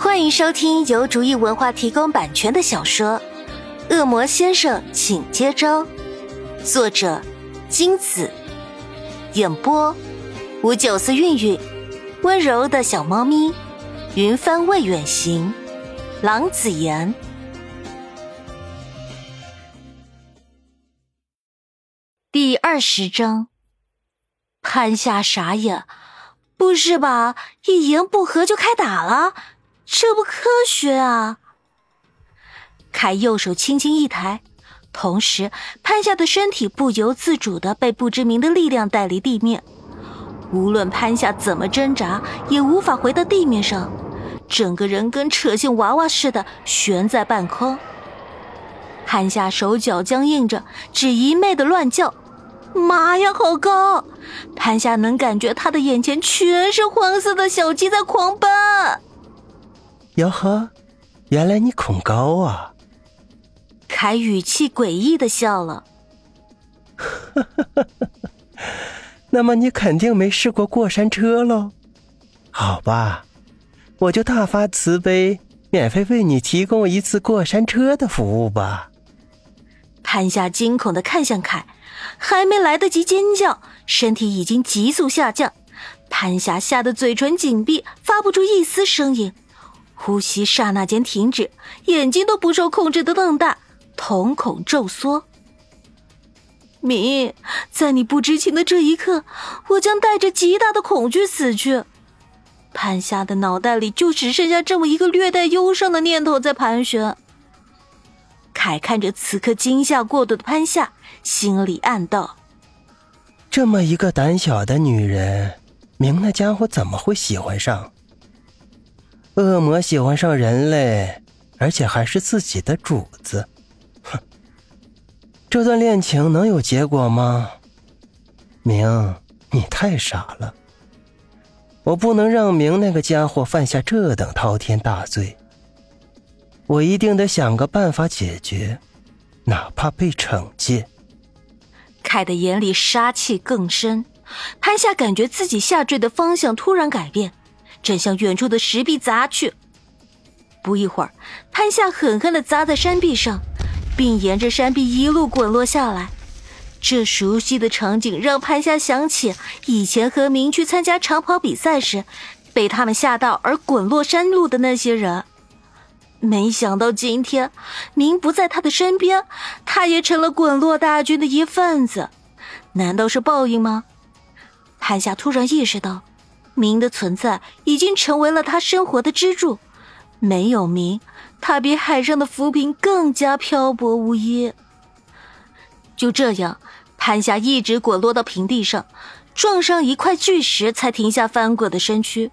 欢迎收听由竹意文化提供版权的小说《恶魔先生，请接招》，作者金子，演播五九四韵韵，温柔的小猫咪，云帆未远行，郎子言。第二十章，潘夏傻眼，不是吧？一言不合就开打了？这不科学啊！凯右手轻轻一抬，同时潘夏的身体不由自主的被不知名的力量带离地面。无论潘夏怎么挣扎，也无法回到地面上，整个人跟扯线娃娃似的悬在半空。潘夏手脚僵硬着，只一昧的乱叫：“妈呀，好高！”潘夏能感觉他的眼前全是黄色的小鸡在狂奔。哟呵，原来你恐高啊！凯语气诡异的笑了。那么你肯定没试过过山车喽？好吧，我就大发慈悲，免费为你提供一次过山车的服务吧。潘夏惊恐的看向凯，还没来得及尖叫，身体已经急速下降。潘夏吓得嘴唇紧闭，发不出一丝声音。呼吸刹那间停止，眼睛都不受控制的瞪大，瞳孔骤缩。明，在你不知情的这一刻，我将带着极大的恐惧死去。潘夏的脑袋里就只剩下这么一个略带忧伤的念头在盘旋。凯看着此刻惊吓过度的潘夏，心里暗道：这么一个胆小的女人，明那家伙怎么会喜欢上？恶魔喜欢上人类，而且还是自己的主子，哼！这段恋情能有结果吗？明，你太傻了。我不能让明那个家伙犯下这等滔天大罪。我一定得想个办法解决，哪怕被惩戒。凯的眼里杀气更深，潘夏感觉自己下坠的方向突然改变。正向远处的石壁砸去，不一会儿，潘夏狠狠的砸在山壁上，并沿着山壁一路滚落下来。这熟悉的场景让潘夏想起以前和明去参加长跑比赛时，被他们吓到而滚落山路的那些人。没想到今天明不在他的身边，他也成了滚落大军的一份子。难道是报应吗？潘夏突然意识到。明的存在已经成为了他生活的支柱，没有明，他比海上的浮萍更加漂泊无依。就这样，潘夏一直滚落到平地上，撞上一块巨石才停下翻滚的身躯。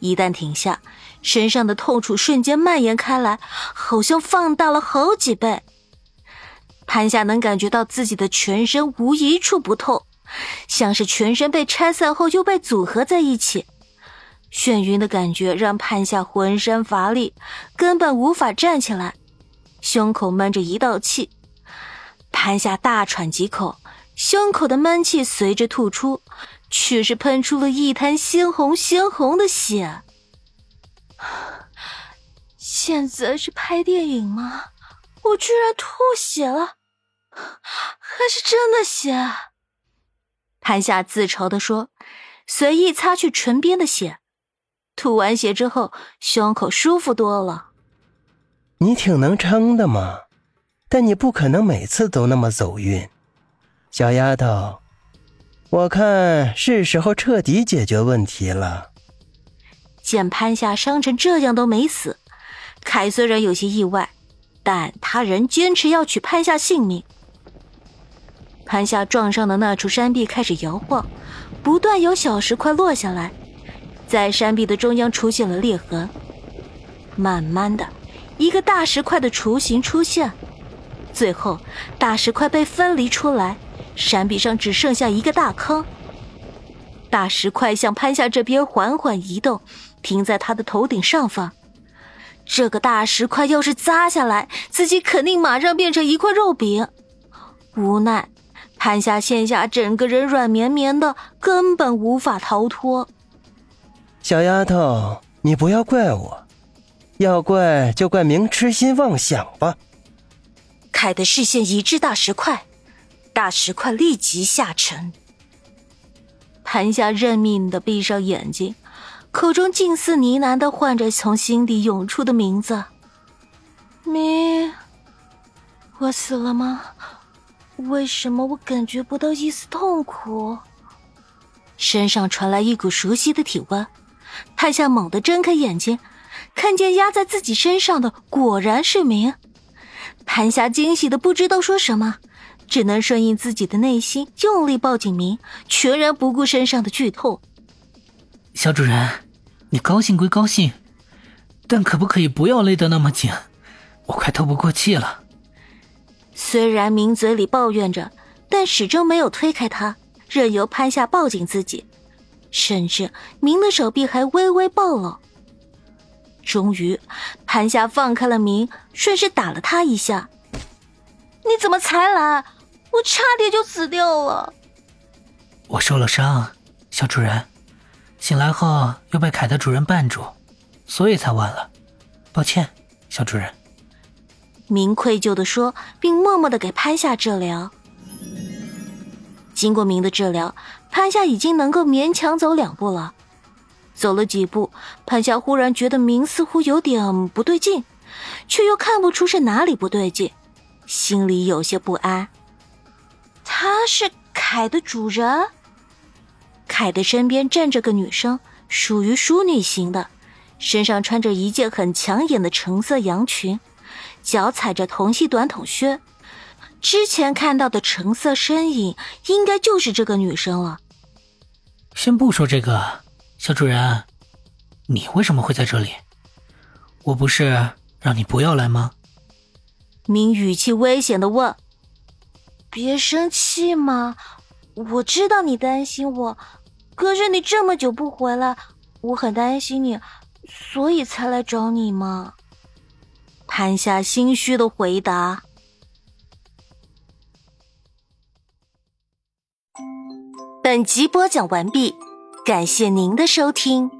一旦停下，身上的痛楚瞬间蔓延开来，好像放大了好几倍。潘夏能感觉到自己的全身无一处不痛。像是全身被拆散后又被组合在一起，眩晕的感觉让潘夏浑身乏力，根本无法站起来，胸口闷着一道气。潘夏大喘几口，胸口的闷气随着吐出，却是喷出了一滩鲜红鲜红的血。现在是拍电影吗？我居然吐血了，还是真的血？潘夏自嘲的说，随意擦去唇边的血，吐完血之后，胸口舒服多了。你挺能撑的嘛，但你不可能每次都那么走运，小丫头，我看是时候彻底解决问题了。见潘夏伤成这样都没死，凯虽然有些意外，但他仍坚持要取潘夏性命。潘夏撞上的那处山壁开始摇晃，不断有小石块落下来，在山壁的中央出现了裂痕。慢慢的，一个大石块的雏形出现，最后大石块被分离出来，山壁上只剩下一个大坑。大石块向潘夏这边缓缓移动，停在他的头顶上方。这个大石块要是砸下来，自己肯定马上变成一块肉饼。无奈。潘夏现下整个人软绵绵的，根本无法逃脱。小丫头，你不要怪我，要怪就怪明痴心妄想吧。凯的视线移至大石块，大石块立即下沉。潘夏认命的闭上眼睛，口中近似呢喃的唤着从心底涌出的名字：“明，我死了吗？为什么我感觉不到一丝痛苦？”身上传来一股熟悉的体温，太夏猛地睁开眼睛，看见压在自己身上的果然是明。潘霞惊喜的不知道说什么，只能顺应自己的内心，用力抱紧明，全然不顾身上的剧痛。小主人，你高兴归高兴，但可不可以不要勒得那么紧？我快透不过气了。虽然明嘴里抱怨着，但始终没有推开他。任由潘夏抱紧自己，甚至明的手臂还微微暴露。终于，潘夏放开了明，顺势打了他一下。你怎么才来？我差点就死掉了。我受了伤，小主人。醒来后又被凯的主人绊住，所以才晚了。抱歉，小主人。明愧疚的说，并默默的给潘夏治疗。经过明的治疗，潘夏已经能够勉强走两步了。走了几步，潘夏忽然觉得明似乎有点不对劲，却又看不出是哪里不对劲，心里有些不安。他是凯的主人。凯的身边站着个女生，属于淑女型的，身上穿着一件很抢眼的橙色洋裙，脚踩着同系短筒靴。之前看到的橙色身影，应该就是这个女生了。先不说这个，小主人，你为什么会在这里？我不是让你不要来吗？明语气危险的问：“别生气嘛，我知道你担心我，可是你这么久不回来，我很担心你，所以才来找你嘛。”潘夏心虚的回答。本集播讲完毕，感谢您的收听。